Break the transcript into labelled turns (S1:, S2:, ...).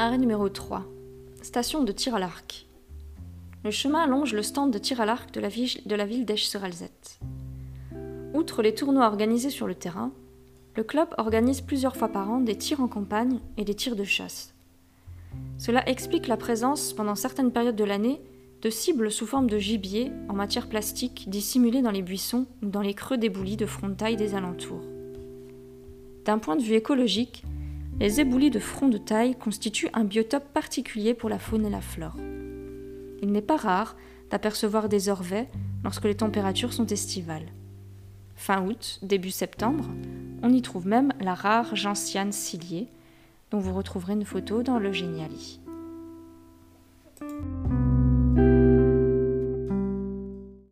S1: Arrêt numéro 3. Station de tir à l'arc. Le chemin longe le stand de tir à l'arc de la ville, de la. Outre les tournois organisés sur le terrain, le club organise plusieurs fois par an des tirs en campagne et des tirs de chasse. Cela explique la présence, pendant certaines périodes de l'année, de cibles sous forme de gibier en matière plastique dissimulées dans les buissons ou dans les creux d'éboulis de frontailles des alentours. D'un point de vue écologique, les éboulis de front de taille constituent un biotope particulier pour la faune et la flore. Il n'est pas rare d'apercevoir des orvets lorsque les températures sont estivales. Fin août, début septembre, on y trouve même la rare gentiane ciliée, dont vous retrouverez une photo dans le Géniali.